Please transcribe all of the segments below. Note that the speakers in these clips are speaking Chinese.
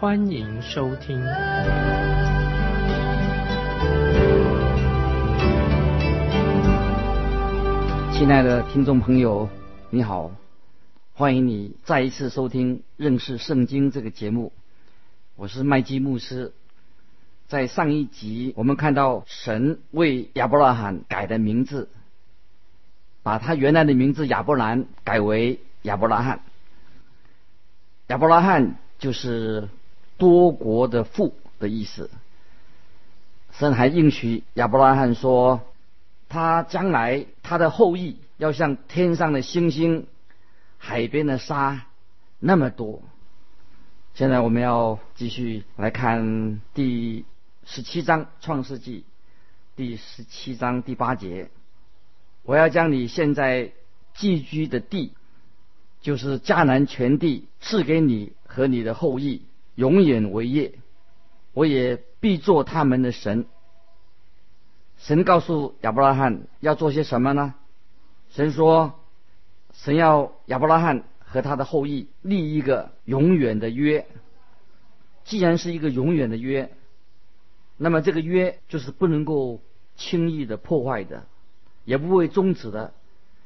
欢迎收听。亲爱的听众朋友，你好，欢迎你再一次收听认识圣经这个节目。我是麦基牧师。在上一集，我们看到神为亚伯拉罕改的名字。把他原来的名字亚伯兰改为亚伯拉罕。亚伯拉罕就是多国的父的意思。神还应许亚伯拉罕说，他将来他的后裔要像天上的星星、海边的沙那么多。现在我们要继续来看第十七章创世纪第十七章第八节。我要将你现在寄居的地，就是迦南全地，赐给你和你的后裔，永远为业。我也必做他们的神。神告诉亚伯拉罕要做些什么呢？神说，神要亚伯拉罕和他的后裔立一个永远的约。既然是一个永远的约，那么这个约就是不能够轻易的破坏的。也不会终止的，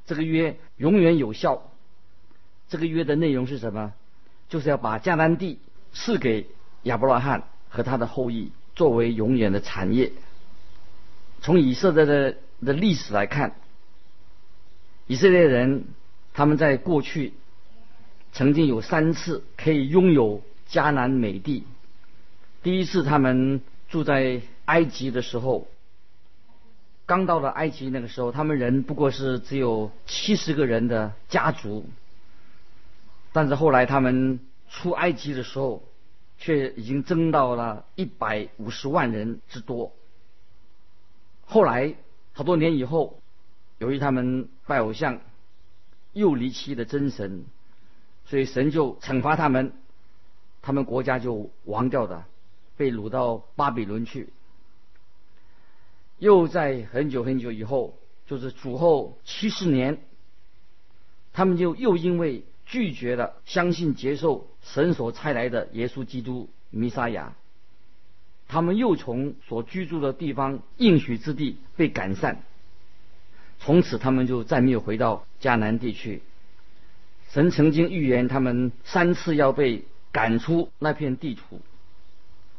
这个约永远有效。这个约的内容是什么？就是要把迦南地赐给亚伯拉罕和他的后裔，作为永远的产业。从以色列的的历史来看，以色列人他们在过去曾经有三次可以拥有迦南美地。第一次他们住在埃及的时候。刚到了埃及那个时候，他们人不过是只有七十个人的家族，但是后来他们出埃及的时候，却已经增到了一百五十万人之多。后来好多年以后，由于他们拜偶像，又离弃了真神，所以神就惩罚他们，他们国家就亡掉的，被掳到巴比伦去。又在很久很久以后，就是主后七十年，他们就又因为拒绝了相信接受神所差来的耶稣基督弥撒亚，他们又从所居住的地方应许之地被赶散，从此他们就再没有回到迦南地区。神曾经预言他们三次要被赶出那片地图，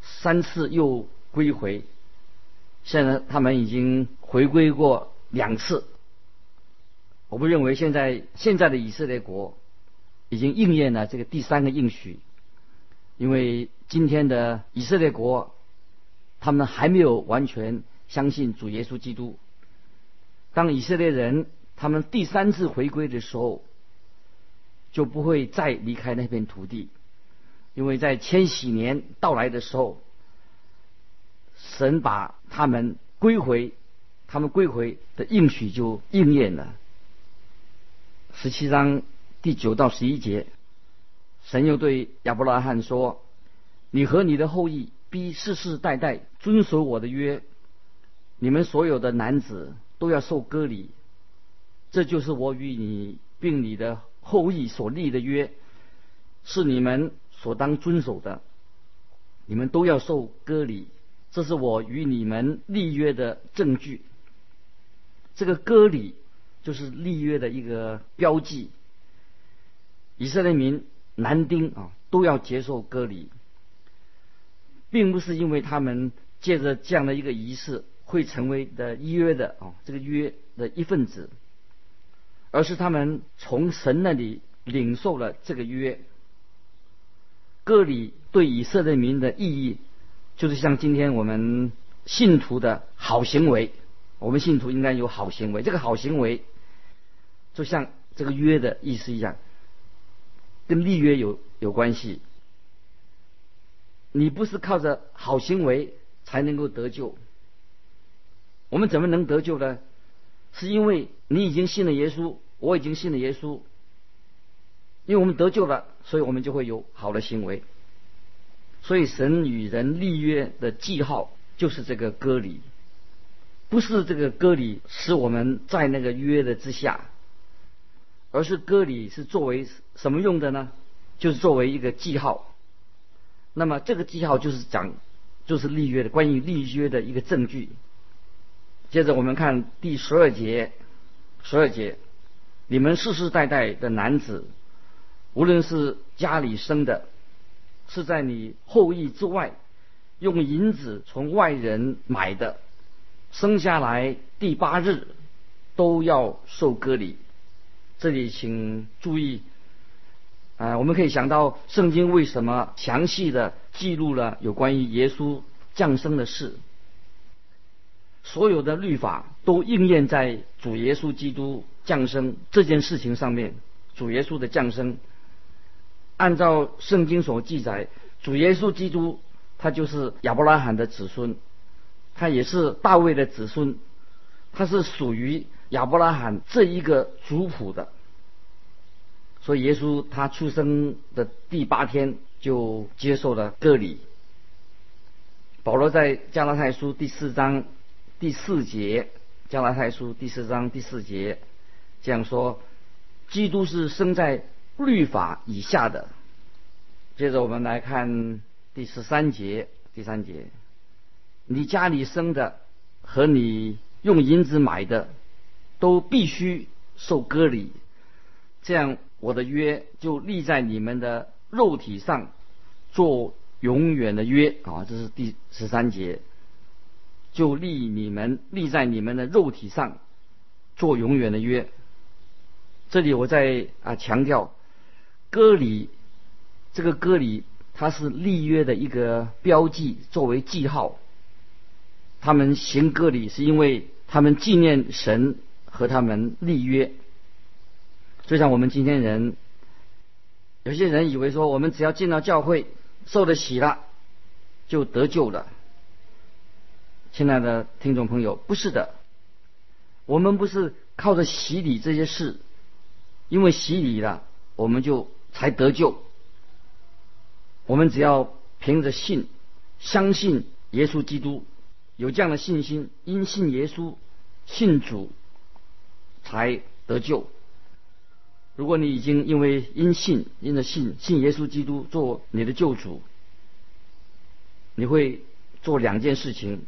三次又归回。现在他们已经回归过两次，我不认为现在现在的以色列国已经应验了这个第三个应许，因为今天的以色列国，他们还没有完全相信主耶稣基督。当以色列人他们第三次回归的时候，就不会再离开那片土地，因为在千禧年到来的时候。神把他们归回，他们归回的应许就应验了。十七章第九到十一节，神又对亚伯拉罕说：“你和你的后裔必世世代代遵守我的约，你们所有的男子都要受割礼，这就是我与你并你的后裔所立的约，是你们所当遵守的，你们都要受割礼。”这是我与你们立约的证据。这个割礼就是立约的一个标记。以色列民男丁啊都要接受割礼，并不是因为他们借着这样的一个仪式会成为的约的啊这个约的一份子，而是他们从神那里领受了这个约。割礼对以色列民的意义。就是像今天我们信徒的好行为，我们信徒应该有好行为。这个好行为，就像这个约的意思一样，跟立约有有关系。你不是靠着好行为才能够得救。我们怎么能得救呢？是因为你已经信了耶稣，我已经信了耶稣。因为我们得救了，所以我们就会有好的行为。所以神与人立约的记号就是这个割礼，不是这个割礼使我们在那个约的之下，而是割礼是作为什么用的呢？就是作为一个记号。那么这个记号就是讲，就是立约的关于立约的一个证据。接着我们看第十二节，十二节，你们世世代代的男子。无论是家里生的，是在你后裔之外，用银子从外人买的，生下来第八日都要受割礼。这里请注意，啊，我们可以想到圣经为什么详细的记录了有关于耶稣降生的事。所有的律法都应验在主耶稣基督降生这件事情上面。主耶稣的降生。按照圣经所记载，主耶稣基督他就是亚伯拉罕的子孙，他也是大卫的子孙，他是属于亚伯拉罕这一个族谱的。所以耶稣他出生的第八天就接受了割礼。保罗在加拉太书第四章第四节，加拉太书第四章第四节这样说：基督是生在。律法以下的，接着我们来看第十三节。第三节，你家里生的和你用银子买的，都必须受割礼，这样我的约就立在你们的肉体上，做永远的约啊！这是第十三节，就立你们立在你们的肉体上，做永远的约。这里我在啊强调。割礼，这个割礼，它是立约的一个标记，作为记号。他们行割礼，是因为他们纪念神和他们立约。就像我们今天人，有些人以为说，我们只要进到教会，受了洗了，就得救了。亲爱的听众朋友，不是的，我们不是靠着洗礼这些事，因为洗礼了，我们就。才得救。我们只要凭着信，相信耶稣基督，有这样的信心，因信耶稣，信主，才得救。如果你已经因为因信，因着信，信耶稣基督做你的救主，你会做两件事情：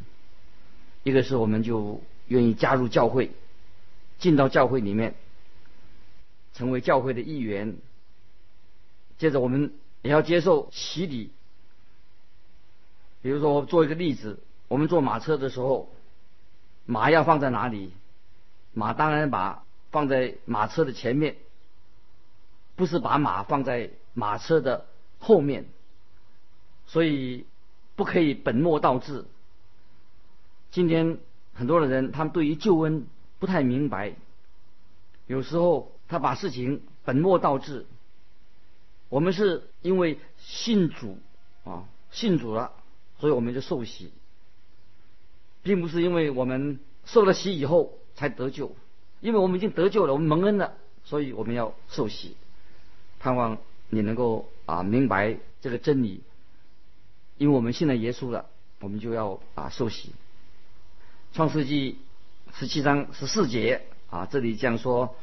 一个是我们就愿意加入教会，进到教会里面，成为教会的一员。接着我们也要接受洗礼。比如说，我做一个例子：我们坐马车的时候，马要放在哪里？马当然把放在马车的前面，不是把马放在马车的后面。所以不可以本末倒置。今天很多的人，他们对于救恩不太明白，有时候他把事情本末倒置。我们是因为信主啊，信主了，所以我们就受洗，并不是因为我们受了洗以后才得救，因为我们已经得救了，我们蒙恩了，所以我们要受洗。盼望你能够啊明白这个真理，因为我们信了耶稣了，我们就要啊受洗。创世纪十七章十四节啊，这里这样说：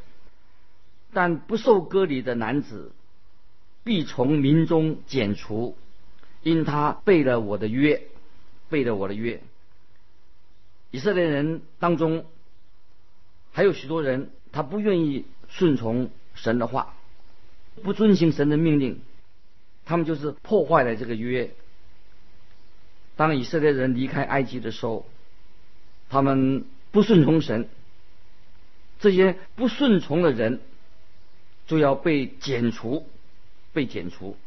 但不受割礼的男子。必从民中剪除，因他背了我的约，背了我的约。以色列人当中还有许多人，他不愿意顺从神的话，不遵行神的命令，他们就是破坏了这个约。当以色列人离开埃及的时候，他们不顺从神，这些不顺从的人就要被剪除。被剪除，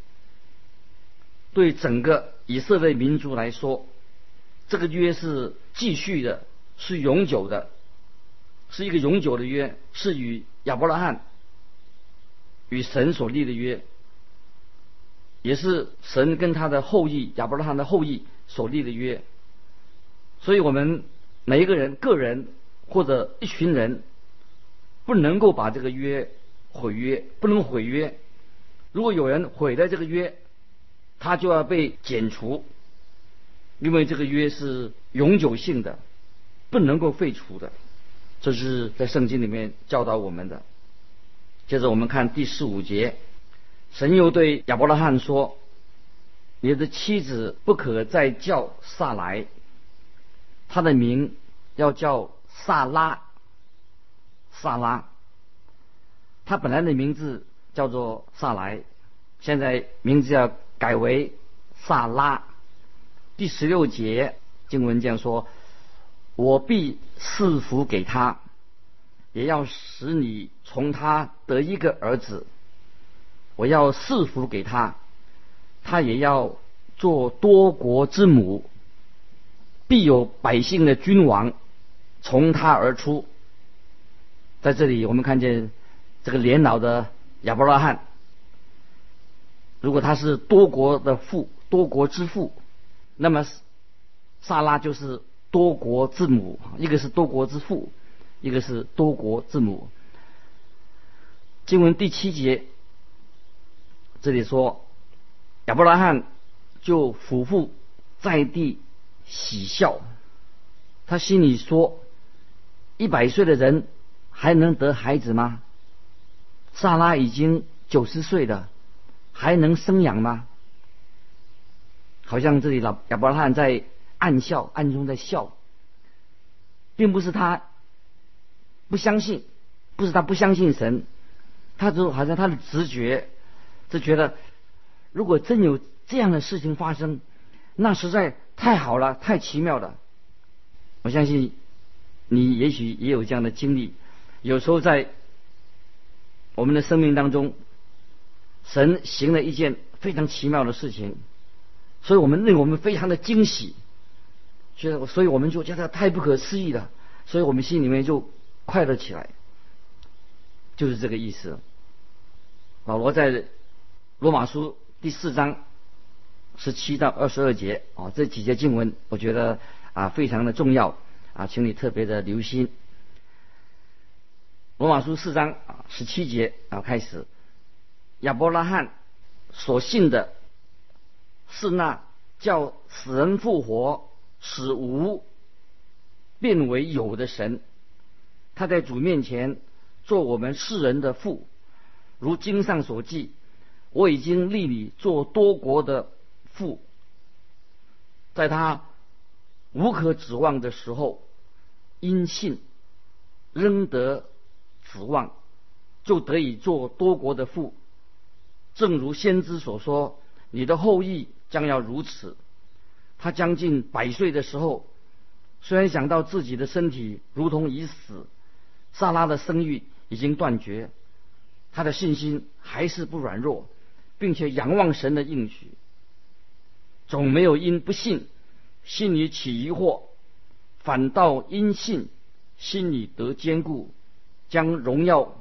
对整个以色列民族来说，这个约是继续的，是永久的，是一个永久的约，是与亚伯拉罕与神所立的约。也是神跟他的后裔亚伯拉罕的后裔所立的约。所以，我们每一个人、个人或者一群人，不能够把这个约毁约，不能毁约。如果有人毁了这个约，他就要被剪除，因为这个约是永久性的，不能够废除的。这是在圣经里面教导我们的。接着我们看第十五节，神又对亚伯拉罕说：“你的妻子不可再叫萨来，他的名要叫萨拉。萨拉，他本来的名字叫做萨来，现在名字要改为萨拉。”第十六节经文这样说。我必赐福给他，也要使你从他得一个儿子。我要赐福给他，他也要做多国之母，必有百姓的君王从他而出。在这里，我们看见这个年老的亚伯拉罕，如果他是多国的父，多国之父，那么萨拉就是。多国之母，一个是多国之父，一个是多国之母。经文第七节这里说，亚伯拉罕就俯伏在地喜笑，他心里说：一百岁的人还能得孩子吗？萨拉已经九十岁了，还能生养吗？好像这里老亚伯拉罕在。暗笑，暗中在笑，并不是他不相信，不是他不相信神，他就好像他的直觉就觉得，如果真有这样的事情发生，那实在太好了，太奇妙了。我相信你也许也有这样的经历，有时候在我们的生命当中，神行了一件非常奇妙的事情，所以我们令我们非常的惊喜。觉得，所以我们就觉得太不可思议了，所以我们心里面就快乐起来，就是这个意思。保罗在罗马书第四章十七到二十二节啊，这几节经文，我觉得啊非常的重要啊，请你特别的留心。罗马书四章啊十七节啊开始，亚伯拉罕所信的是那叫死人复活。使无变为有的神，他在主面前做我们世人的父，如经上所记，我已经立你做多国的父。在他无可指望的时候，因信仍得指望，就得以做多国的父。正如先知所说，你的后裔将要如此。他将近百岁的时候，虽然想到自己的身体如同已死，萨拉的生育已经断绝，他的信心还是不软弱，并且仰望神的应许，总没有因不信心里起疑惑，反倒因信心里得坚固，将荣耀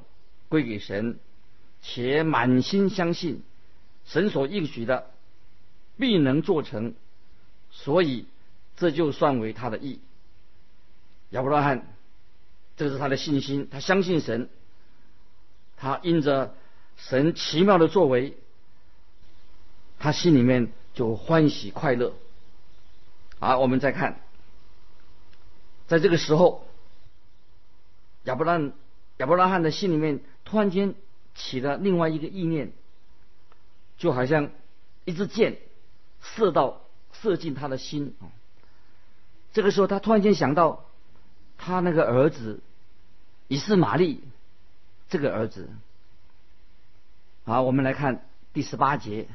归给神，且满心相信神所应许的必能做成。所以，这就算为他的义。亚伯拉罕，这是他的信心，他相信神，他因着神奇妙的作为，他心里面就欢喜快乐。好，我们再看，在这个时候，亚伯拉亚伯拉罕的心里面突然间起了另外一个意念，就好像一支箭射到。射进他的心啊！这个时候，他突然间想到他那个儿子以斯玛利这个儿子。好，我们来看第十八节。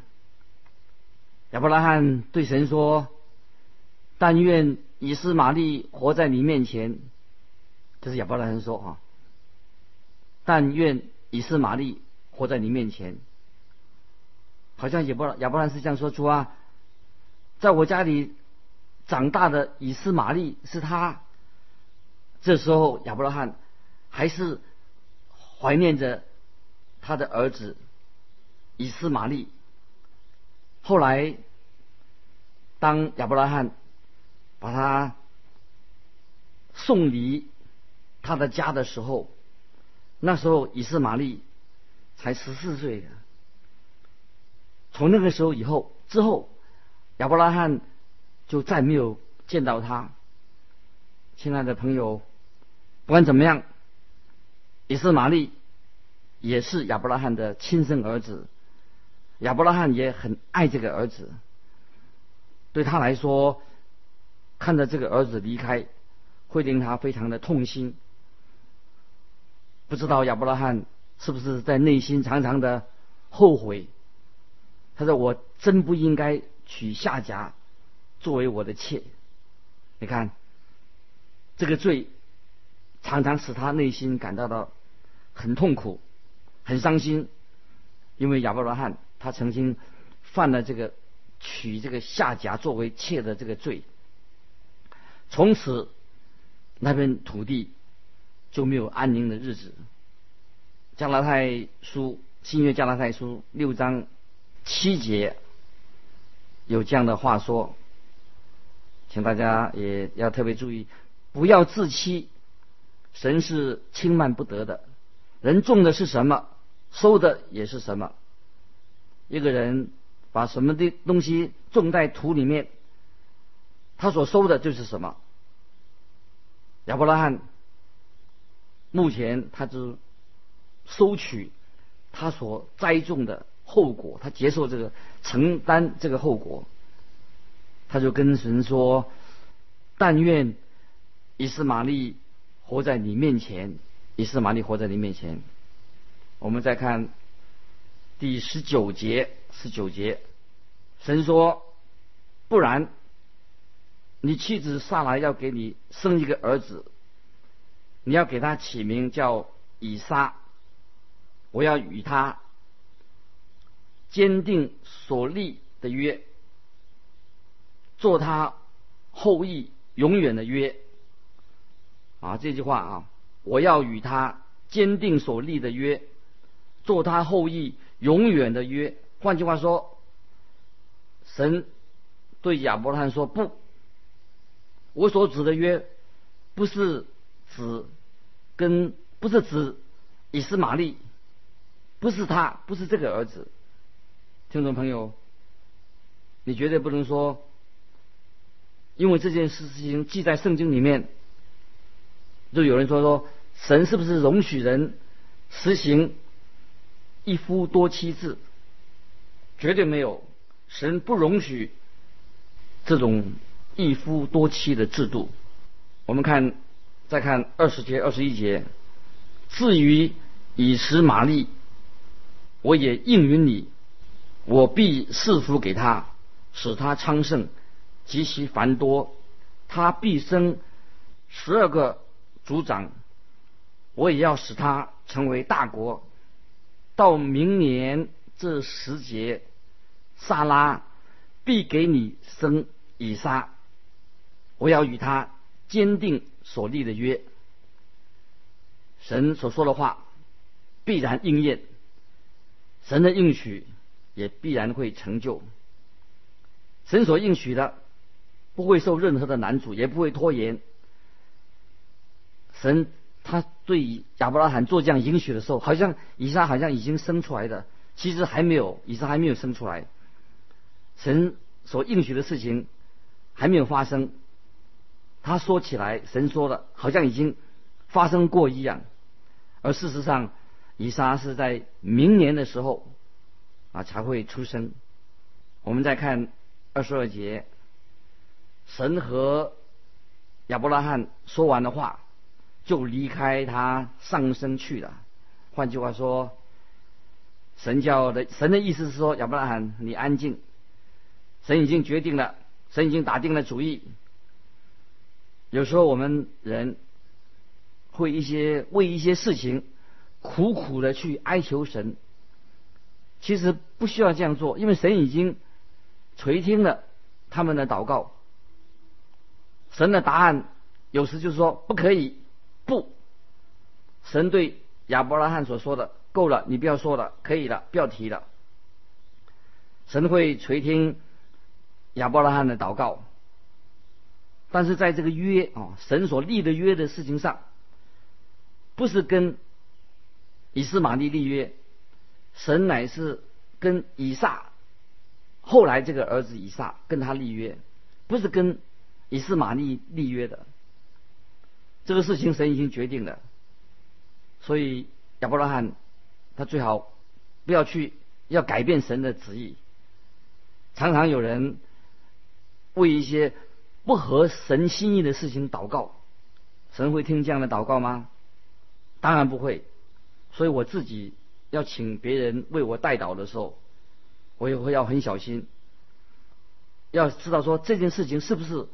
亚伯拉罕对神说：“但愿以斯玛利活在你面前。”这是亚伯拉罕说啊。但愿以斯玛利活在你面前。好像亚伯亚伯拉罕是这样说出啊。在我家里长大的以斯玛利是他。这时候亚伯拉罕还是怀念着他的儿子以斯玛利。后来，当亚伯拉罕把他送离他的家的时候，那时候以斯玛利才十四岁。从那个时候以后，之后亚伯拉罕就再没有见到他。亲爱的朋友，不管怎么样，以斯玛利也是亚伯拉罕的亲生儿子。亚伯拉罕也很爱这个儿子，对他来说，看着这个儿子离开，会令他非常的痛心。不知道亚伯拉罕是不是在内心常常的后悔？他说：“我真不应该娶夏甲作为我的妾。”你看，这个罪常常使他内心感到到很痛苦、很伤心，因为亚伯拉罕。他曾经犯了这个娶这个夏甲作为妾的这个罪，从此那片土地就没有安宁的日子。加拉太书新约加拉太书六章七节有这样的话说，请大家也要特别注意，不要自欺，神是轻慢不得的，人种的是什么，收的也是什么。一个人把什么的东西种在土里面，他所收的就是什么。亚伯拉罕目前他只收取他所栽种的后果，他接受这个承担这个后果。他就跟神说：“但愿以斯玛利活在你面前，以斯玛利活在你面前。”我们再看。第十九节，十九节，神说：“不然，你妻子萨来要给你生一个儿子，你要给他起名叫以撒。我要与他坚定所立的约，做他后裔永远的约。”啊，这句话啊，我要与他坚定所立的约，做他后裔。永远的约，换句话说，神对亚伯拉罕说：“不，我所指的约，不是指跟不是指以斯玛利，不是他，不是这个儿子。”听众朋友，你绝对不能说，因为这件事情记在圣经里面，就有人说说神是不是容许人实行？一夫多妻制，绝对没有，神不容许这种一夫多妻的制度。我们看，再看二十节、二十一节。至于以实玛利，我也应允你，我必赐福给他，使他昌盛，极其繁多。他必生十二个族长，我也要使他成为大国。到明年这时节，萨拉必给你生以撒。我要与他坚定所立的约。神所说的话必然应验，神的应许也必然会成就。神所应许的不会受任何的难阻，也不会拖延。神。他对亚伯拉罕做这样应许的时候，好像以撒好像已经生出来的，其实还没有，以撒还没有生出来。神所应许的事情还没有发生，他说起来，神说的好像已经发生过一样，而事实上，以撒是在明年的时候啊才会出生。我们再看二十二节，神和亚伯拉罕说完的话。就离开他上身去了。换句话说，神教的神的意思是说，亚伯拉罕，你安静。神已经决定了，神已经打定了主意。有时候我们人会一些为一些事情苦苦的去哀求神，其实不需要这样做，因为神已经垂听了他们的祷告。神的答案有时就是说不可以。不，神对亚伯拉罕所说的够了，你不要说了，可以了，不要提了。神会垂听亚伯拉罕的祷告。但是在这个约啊，神所立的约的事情上，不是跟以斯玛利立约，神乃是跟以撒，后来这个儿子以撒跟他立约，不是跟以斯玛利立约的。这个事情神已经决定了，所以亚伯拉罕他最好不要去要改变神的旨意。常常有人为一些。不合神心意的事情祷告，神会听这样的祷告吗？当然不会。所以我自己要请别人为我代祷的时候，我也会要很小心，要知道说这件事情是不是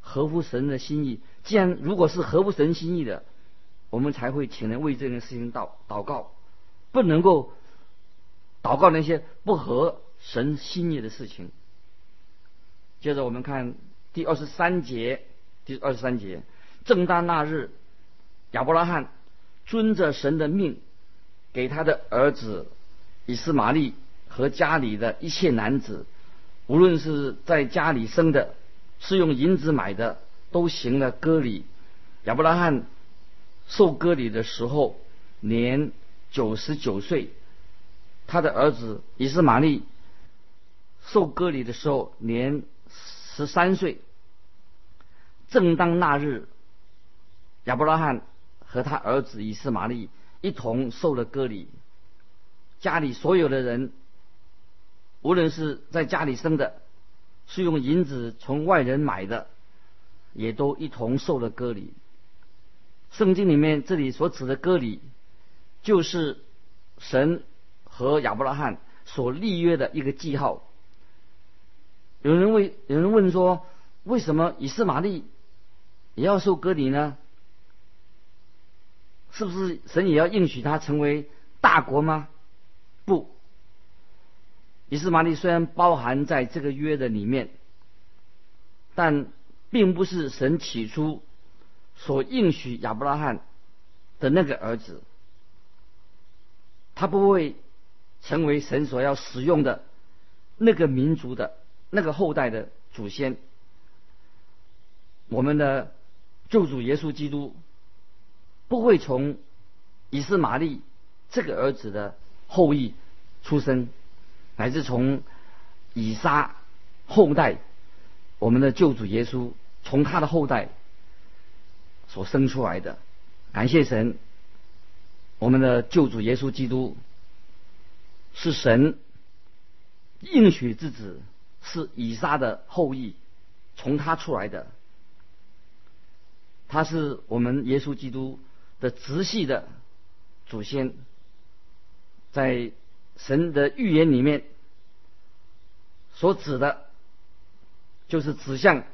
合乎神的心意。既然如果是合乎神心意的，我们才会请人为这件事情祷祷告，不能够祷告那些不合神心意的事情。接着我们看。第二十三节，第二十三节，正当那日，亚伯拉罕遵着神的命，给他的儿子以斯玛利和家里的一切男子，无论是在家里生的，是用银子买的，都行了割礼。亚伯拉罕受割礼的时候年九十九岁，他的儿子以斯玛利受割礼的时候年。十三岁，正当那日，亚伯拉罕和他儿子以斯玛利一同受了割礼。家里所有的人，无论是在家里生的，是用银子从外人买的，也都一同受了割礼。圣经里面这里所指的割礼，就是神和亚伯拉罕所立约的一个记号。有人问，有人问说，为什么以斯玛利也要受割礼呢？是不是神也要应许他成为大国吗？不，以斯玛利虽然包含在这个约的里面，但并不是神起初所应许亚伯拉罕的那个儿子，他不会成为神所要使用的那个民族的。那个后代的祖先，我们的救主耶稣基督不会从以斯玛利这个儿子的后裔出生，乃至从以撒后代，我们的救主耶稣从他的后代所生出来的。感谢神，我们的救主耶稣基督是神应许之子。是以撒的后裔，从他出来的，他是我们耶稣基督的直系的祖先，在神的预言里面所指的，就是指向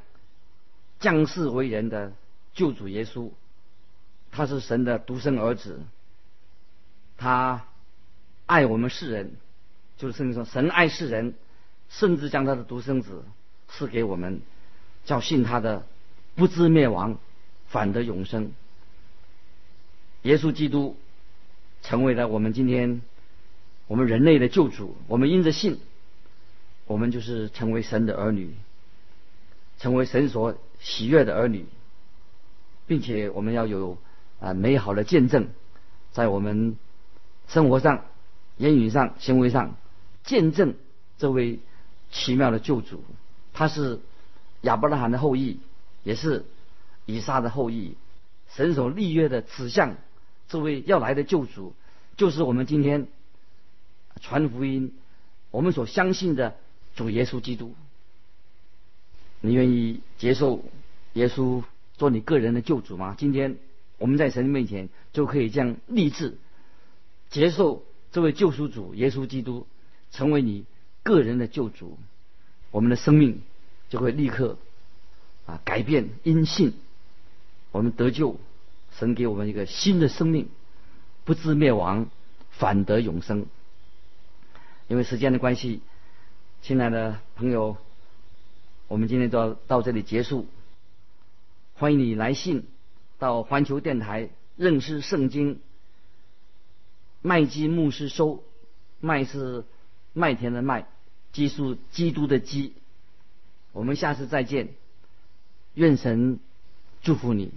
降世为人的救主耶稣，他是神的独生儿子，他爱我们世人，就是圣经说神爱世人。甚至将他的独生子赐给我们，叫信他的不知灭亡，反得永生。耶稣基督成为了我们今天我们人类的救主。我们因着信，我们就是成为神的儿女，成为神所喜悦的儿女，并且我们要有啊美好的见证，在我们生活上、言语上、行为上见证这位。奇妙的救主，他是亚伯拉罕的后裔，也是以撒的后裔。神所立约的指向，这位要来的救主，就是我们今天传福音，我们所相信的主耶稣基督。你愿意接受耶稣做你个人的救主吗？今天我们在神面前就可以这样立志，接受这位救赎主耶稣基督，成为你。个人的救主，我们的生命就会立刻啊改变，因信我们得救，神给我们一个新的生命，不知灭亡，反得永生。因为时间的关系，亲爱的朋友，我们今天就要到这里结束。欢迎你来信到环球电台认识圣经，麦基牧师收，麦是麦田的麦。基督基督的基。我们下次再见，愿神祝福你。